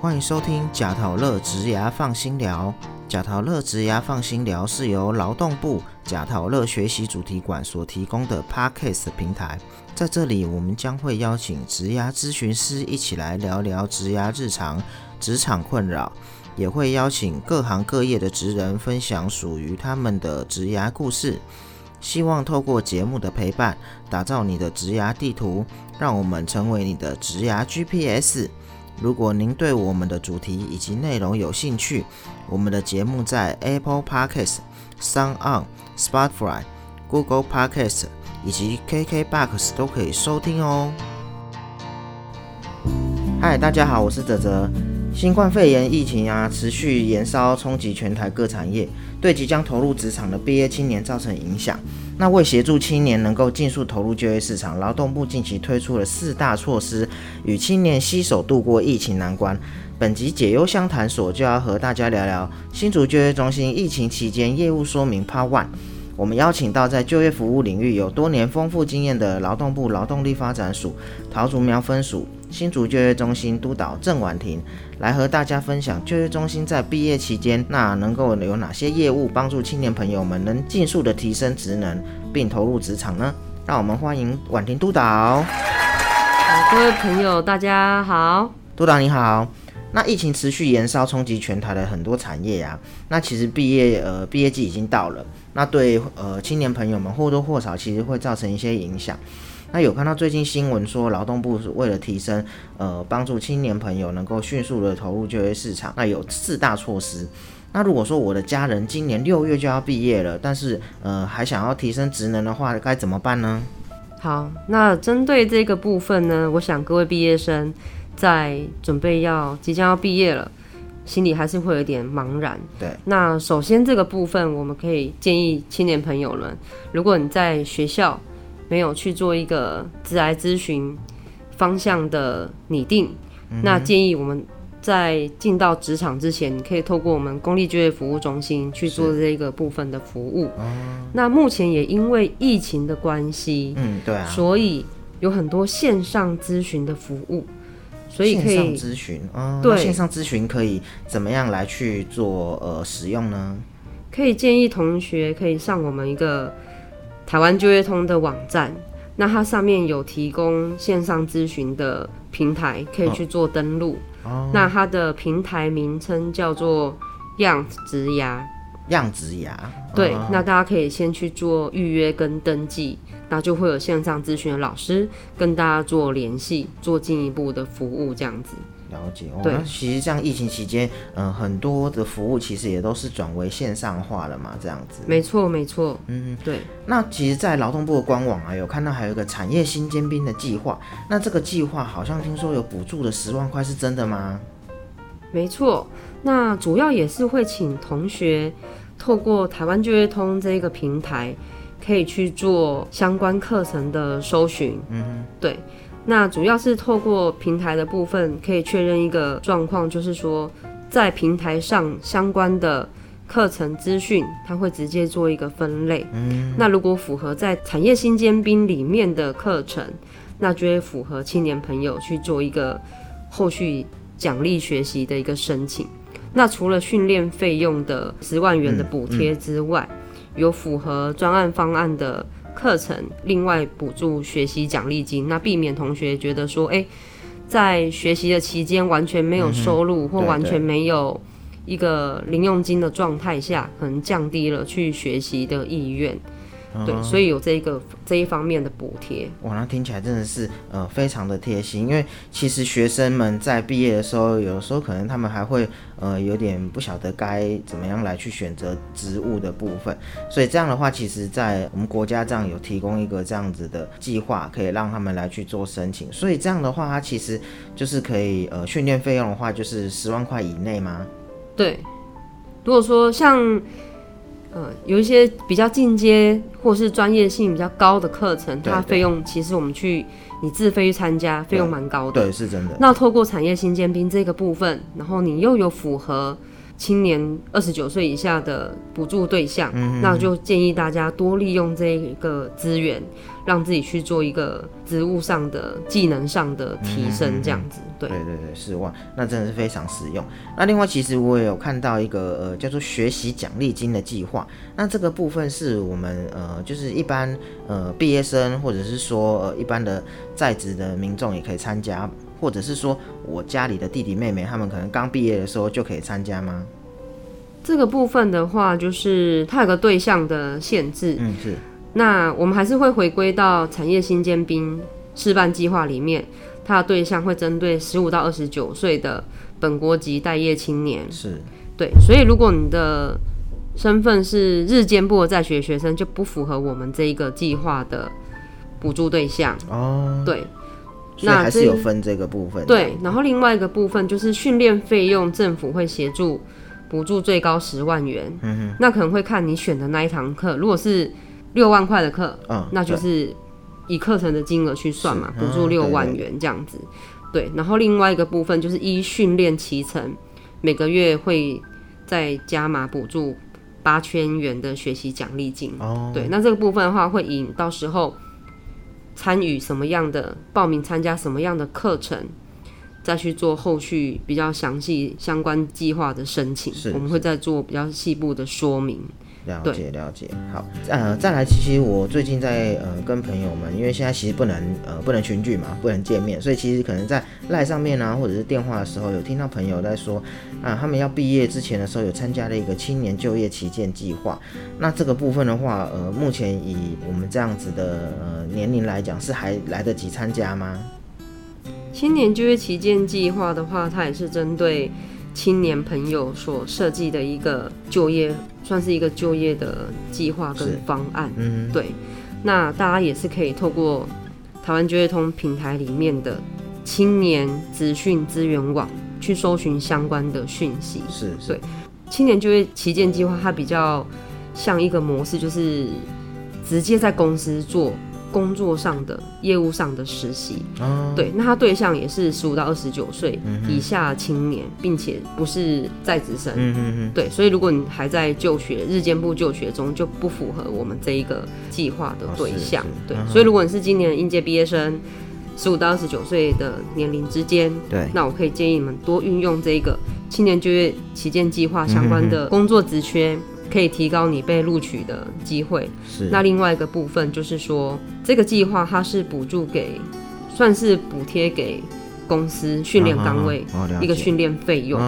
欢迎收听贾陶乐植牙放心聊。贾陶乐植牙放心聊是由劳动部贾陶乐学习主题馆所提供的 Podcast 平台，在这里我们将会邀请植牙咨询师一起来聊聊植牙日常、职场困扰，也会邀请各行各业的职人分享属于他们的植牙故事。希望透过节目的陪伴，打造你的职涯地图，让我们成为你的职涯 GPS。如果您对我们的主题以及内容有兴趣，我们的节目在 Apple Podcasts、Sound On、Spotify、Google Podcasts 以及 KKBox 都可以收听哦。嗨，大家好，我是泽泽。新冠肺炎疫情啊，持续延烧，冲击全台各产业，对即将投入职场的毕业青年造成影响。那为协助青年能够尽速投入就业市场，劳动部近期推出了四大措施，与青年携手度过疫情难关。本集解忧相谈所就要和大家聊聊新竹就业中心疫情期间业务说明 Part One。我们邀请到在就业服务领域有多年丰富经验的劳动部劳动力发展署桃竹苗分署新竹就业中心督导郑婉婷，来和大家分享就业中心在毕业期间，那能够有哪些业务帮助青年朋友们能尽速的提升职能，并投入职场呢？让我们欢迎婉婷督导。各位朋友，大家好。督导你好。那疫情持续延烧，冲击全台的很多产业啊。那其实毕业呃毕业季已经到了，那对呃青年朋友们或多或少其实会造成一些影响。那有看到最近新闻说，劳动部是为了提升呃帮助青年朋友能够迅速的投入就业市场，那有四大措施。那如果说我的家人今年六月就要毕业了，但是呃还想要提升职能的话，该怎么办呢？好，那针对这个部分呢，我想各位毕业生。在准备要即将要毕业了，心里还是会有点茫然。对，那首先这个部分，我们可以建议青年朋友们，如果你在学校没有去做一个职癌咨询方向的拟定，那建议我们在进到职场之前，你可以透过我们公立就业服务中心去做这个部分的服务。那目前也因为疫情的关系，嗯，对啊，所以有很多线上咨询的服务。所以可以咨询，嗯，对，线上咨询可以怎么样来去做呃使用呢？可以建议同学可以上我们一个台湾就业通的网站，那它上面有提供线上咨询的平台，可以去做登录。哦，那它的平台名称叫做样子植牙。样子牙。对，那大家可以先去做预约跟登记。那就会有线上咨询的老师跟大家做联系，做进一步的服务，这样子。了解。对，其实像疫情期间，嗯，很多的服务其实也都是转为线上化了嘛，这样子。没错，没错。嗯，对。那其实，在劳动部的官网啊，有看到还有一个产业新尖兵的计划。那这个计划好像听说有补助的十万块，是真的吗？没错。那主要也是会请同学透过台湾就业通这个平台。可以去做相关课程的搜寻，嗯，对，那主要是透过平台的部分，可以确认一个状况，就是说在平台上相关的课程资讯，它会直接做一个分类，嗯，那如果符合在产业新尖兵里面的课程，那就会符合青年朋友去做一个后续奖励学习的一个申请。那除了训练费用的十万元的补贴之外，有符合专案方案的课程，另外补助学习奖励金，那避免同学觉得说，哎，在学习的期间完全没有收入或完全没有一个零用金的状态下，可能降低了去学习的意愿。对，所以有这一个这一方面的补贴。哇，那听起来真的是呃非常的贴心，因为其实学生们在毕业的时候，有时候可能他们还会呃有点不晓得该怎么样来去选择职务的部分，所以这样的话，其实在我们国家这样有提供一个这样子的计划，可以让他们来去做申请。所以这样的话，它其实就是可以呃训练费用的话，就是十万块以内吗？对，如果说像。呃，有一些比较进阶或是专业性比较高的课程，它费用其实我们去你自费去参加，费用蛮高的。对，是真的。那透过产业新尖兵这个部分，然后你又有符合青年二十九岁以下的补助对象，那就建议大家多利用这一个资源，让自己去做一个职务上的技能上的提升，这样子。对对对对，是万，那真的是非常实用。那另外，其实我也有看到一个呃叫做学习奖励金的计划。那这个部分是我们呃就是一般呃毕业生或者是说呃一般的在职的民众也可以参加，或者是说我家里的弟弟妹妹他们可能刚毕业的时候就可以参加吗？这个部分的话，就是它有个对象的限制。嗯，是。那我们还是会回归到产业新尖兵示范计划里面，它的对象会针对十五到二十九岁的本国籍待业青年。是。对，所以如果你的身份是日间部的在学学生，就不符合我们这一个计划的补助对象。哦。对。那还是有分这个部分。对，然后另外一个部分就是训练费用，政府会协助。补助最高十万元，嗯那可能会看你选的那一堂课，如果是六万块的课，嗯，那就是以课程的金额去算嘛，补助六万元这样子。对，然后另外一个部分就是依训练期程，每个月会再加码补助八千元的学习奖励金。哦，对，那这个部分的话，会引到时候参与什么样的报名参加什么样的课程。再去做后续比较详细相关计划的申请，我们会再做比较细部的说明。了解了解，好，呃，再来，其实我最近在呃跟朋友们，因为现在其实不能呃不能群聚嘛，不能见面，所以其实可能在赖上面啊，或者是电话的时候，有听到朋友在说啊，他们要毕业之前的时候有参加了一个青年就业旗舰计划。那这个部分的话，呃，目前以我们这样子的呃年龄来讲，是还来得及参加吗？青年就业旗舰计划的话，它也是针对青年朋友所设计的一个就业，算是一个就业的计划跟方案。嗯，对。那大家也是可以透过台湾就业通平台里面的青年资讯资源网去搜寻相关的讯息。是，对。青年就业旗舰计划它比较像一个模式，就是直接在公司做。工作上的业务上的实习，对，那他对象也是十五到二十九岁以下青年，并且不是在职生，对，所以如果你还在就学日间部就学中，就不符合我们这一个计划的对象，对，所以如果你是今年应届毕业生，十五到二十九岁的年龄之间，对，那我可以建议你们多运用这个青年就业旗舰计划相关的工作职缺。可以提高你被录取的机会。是。那另外一个部分就是说，这个计划它是补助给，算是补贴给公司训练岗位一个训练费用。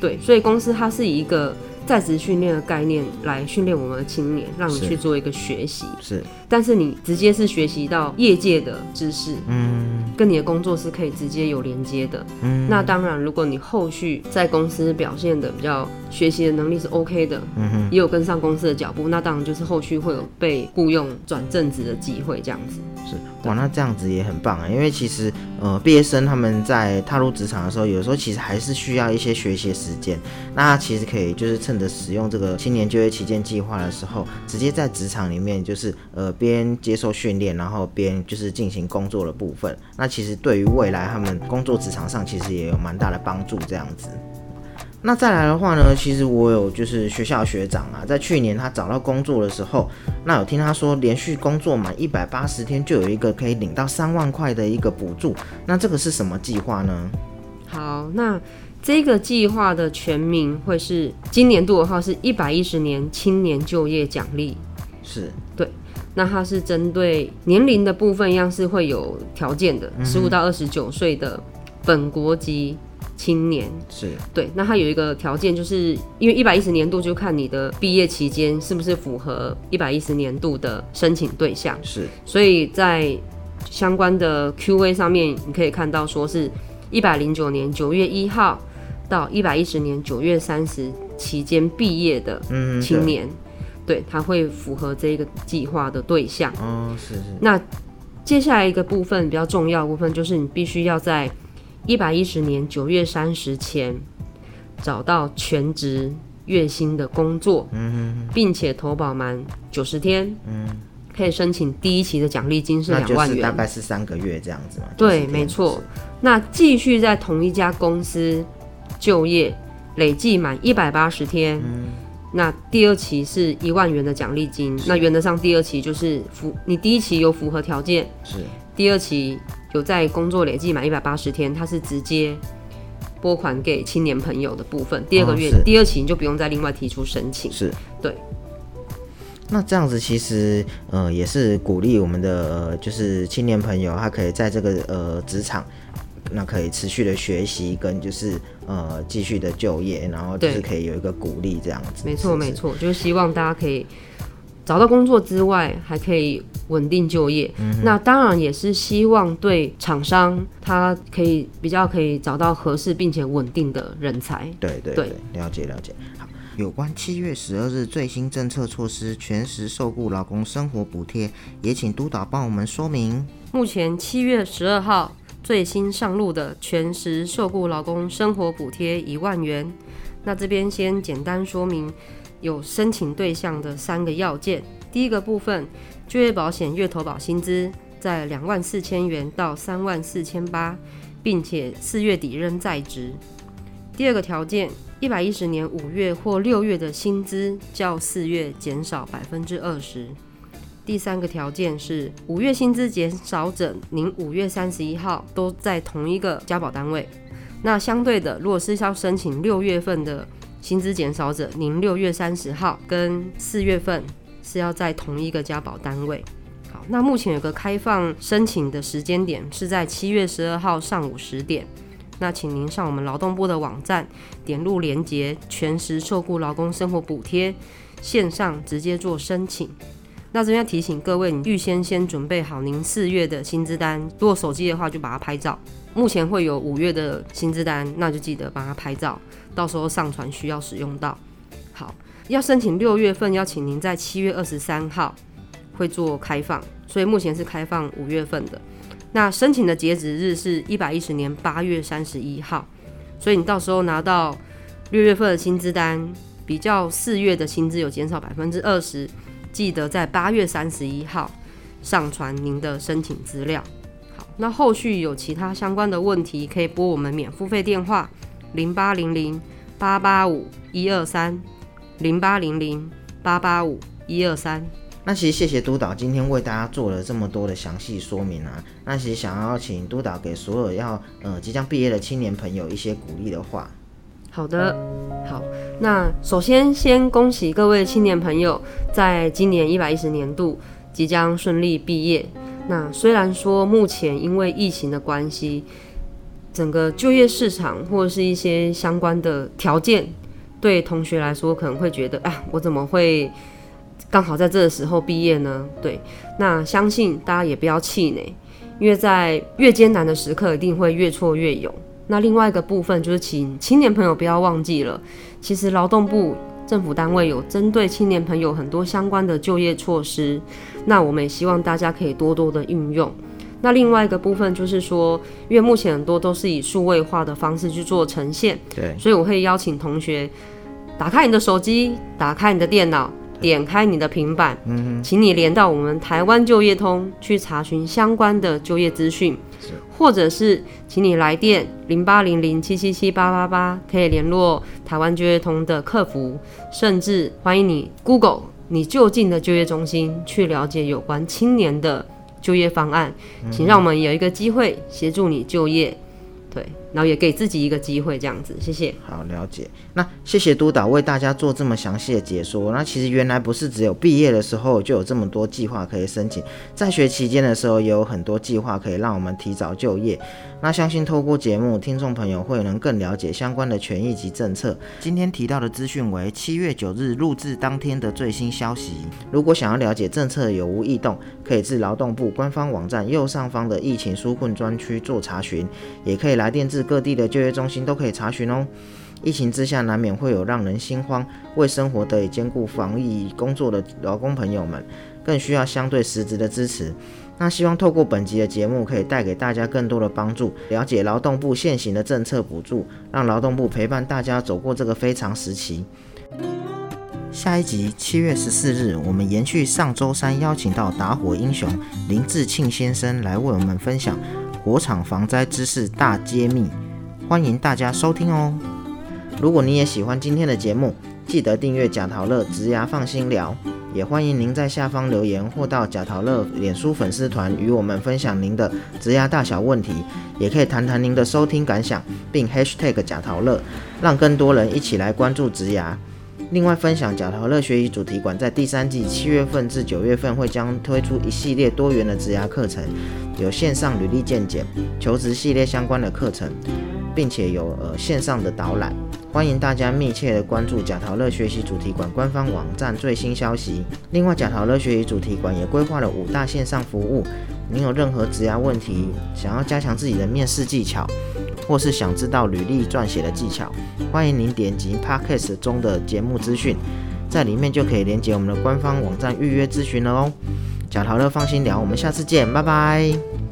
对，所以公司它是以一个。在职训练的概念来训练我们的青年，让你去做一个学习。是，但是你直接是学习到业界的知识，嗯，跟你的工作是可以直接有连接的。嗯，那当然，如果你后续在公司表现的比较学习的能力是 OK 的，嗯哼，也有跟上公司的脚步，那当然就是后续会有被雇佣转正职的机会，这样子。是，哇，那这样子也很棒啊！因为其实，呃，毕业生他们在踏入职场的时候，有时候其实还是需要一些学习时间。那其实可以就是趁着使用这个青年就业旗舰计划的时候，直接在职场里面就是呃边接受训练，然后边就是进行工作的部分。那其实对于未来他们工作职场上，其实也有蛮大的帮助。这样子。那再来的话呢，其实我有就是学校学长啊，在去年他找到工作的时候，那有听他说连续工作满一百八十天就有一个可以领到三万块的一个补助，那这个是什么计划呢？好，那这个计划的全名会是今年度的话是一百一十年青年就业奖励，是对，那它是针对年龄的部分一样是会有条件的，十五到二十九岁的本国籍。青年。是。对，那它有一个条件，就是因为一百一十年度就看你的毕业期间是不是符合一百一十年度的申请对象，是，所以在相关的 Q&A 上面，你可以看到说是一百零九年九月一号到一百一十年九月三十期间毕业的青年，对，他会符合这个计划的对象。哦，是是。那接下来一个部分比较重要的部分，就是你必须要在一百一十年九月三十前找到全职月薪的工作，嗯，并且投保满九十天，嗯，可以申请第一期的奖励金是两万元，大概是三个月这样子嘛？对，没错。那继续在同一家公司就业，累计满一百八十天，那第二期是一万元的奖励金。那原则上第二期就是符你第一期有符合条件，是第二期有在工作累计满一百八十天，它是直接拨款给青年朋友的部分。第二个月、哦第二期你就不用再另外提出申请。是，对。那这样子其实呃也是鼓励我们的呃就是青年朋友，他可以在这个呃职场，那可以持续的学习跟就是呃继续的就业，然后就是可以有一个鼓励这样子。没错，没。错，就是希望大家可以找到工作之外，还可以稳定就业。嗯那当然也是希望对厂商，他可以比较可以找到合适并且稳定的人才。对对对对，了解了解。好，有关七月十二日最新政策措施，全时受雇劳工生活补贴，也请督导帮我们说明。目前七月十二号最新上路的全时受雇劳工生活补贴一万元。那这边先简单说明有申请对象的三个要件。第一个部分，就业保险月投保薪资在两万四千元到三万四千八，并且四月底仍在职。第二个条件，一百一十年五月或六月的薪资较四月减少百分之二十。第三个条件是五月薪资减少者，您五月三十一号都在同一个家保单位。那相对的，如果是要申请六月份的薪资减少者，您六月三十号跟四月份是要在同一个家保单位。好，那目前有个开放申请的时间点是在七月十二号上午十点。那请您上我们劳动部的网站，点入连接全时受雇劳工生活补贴，线上直接做申请。那这边要提醒各位，你预先先准备好您四月的薪资单，如果手机的话就把它拍照。目前会有五月的薪资单，那就记得把它拍照，到时候上传需要使用到。好，要申请六月份，要请您在七月二十三号会做开放，所以目前是开放五月份的。那申请的截止日是一百一十年八月三十一号，所以你到时候拿到六月份的薪资单，比较四月的薪资有减少百分之二十，记得在八月三十一号上传您的申请资料。好，那后续有其他相关的问题，可以拨我们免付费电话零八零零八八五一二三零八零零八八五一二三。那其实谢谢督导今天为大家做了这么多的详细说明啊。那其实想要请督导给所有要呃即将毕业的青年朋友一些鼓励的话。好的，好，那首先先恭喜各位青年朋友，在今年一百一十年度即将顺利毕业。那虽然说目前因为疫情的关系，整个就业市场或者是一些相关的条件，对同学来说可能会觉得，啊，我怎么会刚好在这个时候毕业呢？对，那相信大家也不要气馁，因为在越艰难的时刻，一定会越挫越勇。那另外一个部分就是，请青年朋友不要忘记了，其实劳动部政府单位有针对青年朋友很多相关的就业措施，那我们也希望大家可以多多的运用。那另外一个部分就是说，因为目前很多都是以数位化的方式去做呈现，对，所以我会邀请同学打开你的手机，打开你的电脑，点开你的平板，嗯请你连到我们台湾就业通去查询相关的就业资讯，或者是请你来电零八零零七七七八八八，可以联络台湾就业通的客服，甚至欢迎你 Google 你就近的就业中心去了解有关青年的就业方案，请让我们有一个机会协助你就业，对，然后也给自己一个机会，这样子，谢谢。好了解。那谢谢督导为大家做这么详细的解说。那其实原来不是只有毕业的时候就有这么多计划可以申请，在学期间的时候也有很多计划可以让我们提早就业。那相信透过节目，听众朋友会能更了解相关的权益及政策。今天提到的资讯为七月九日录制当天的最新消息。如果想要了解政策有无异动，可以至劳动部官方网站右上方的疫情纾困专区做查询，也可以来电至各地的就业中心都可以查询哦。疫情之下，难免会有让人心慌，为生活得以兼顾防疫工作的劳工朋友们，更需要相对实质的支持。那希望透过本集的节目，可以带给大家更多的帮助，了解劳动部现行的政策补助，让劳动部陪伴大家走过这个非常时期。下一集七月十四日，我们延续上周三邀请到打火英雄林志庆先生来为我们分享火场防灾知识大揭秘，欢迎大家收听哦。如果你也喜欢今天的节目，记得订阅贾陶乐植牙放心聊，也欢迎您在下方留言或到贾陶乐脸书粉丝团与我们分享您的植牙大小问题，也可以谈谈您的收听感想，并 #hashtag 贾陶乐，让更多人一起来关注植牙。另外，分享贾陶乐学习主题馆在第三季七月份至九月份会将推出一系列多元的职涯课程，有线上履历见解、求职系列相关的课程，并且有呃线上的导览。欢迎大家密切的关注贾陶乐学习主题馆官方网站最新消息。另外，贾陶乐学习主题馆也规划了五大线上服务。您有任何职涯问题，想要加强自己的面试技巧，或是想知道履历撰写的技巧，欢迎您点击 Podcast 中的节目资讯，在里面就可以连接我们的官方网站预约咨询了哦。贾陶乐放心聊，我们下次见，拜拜。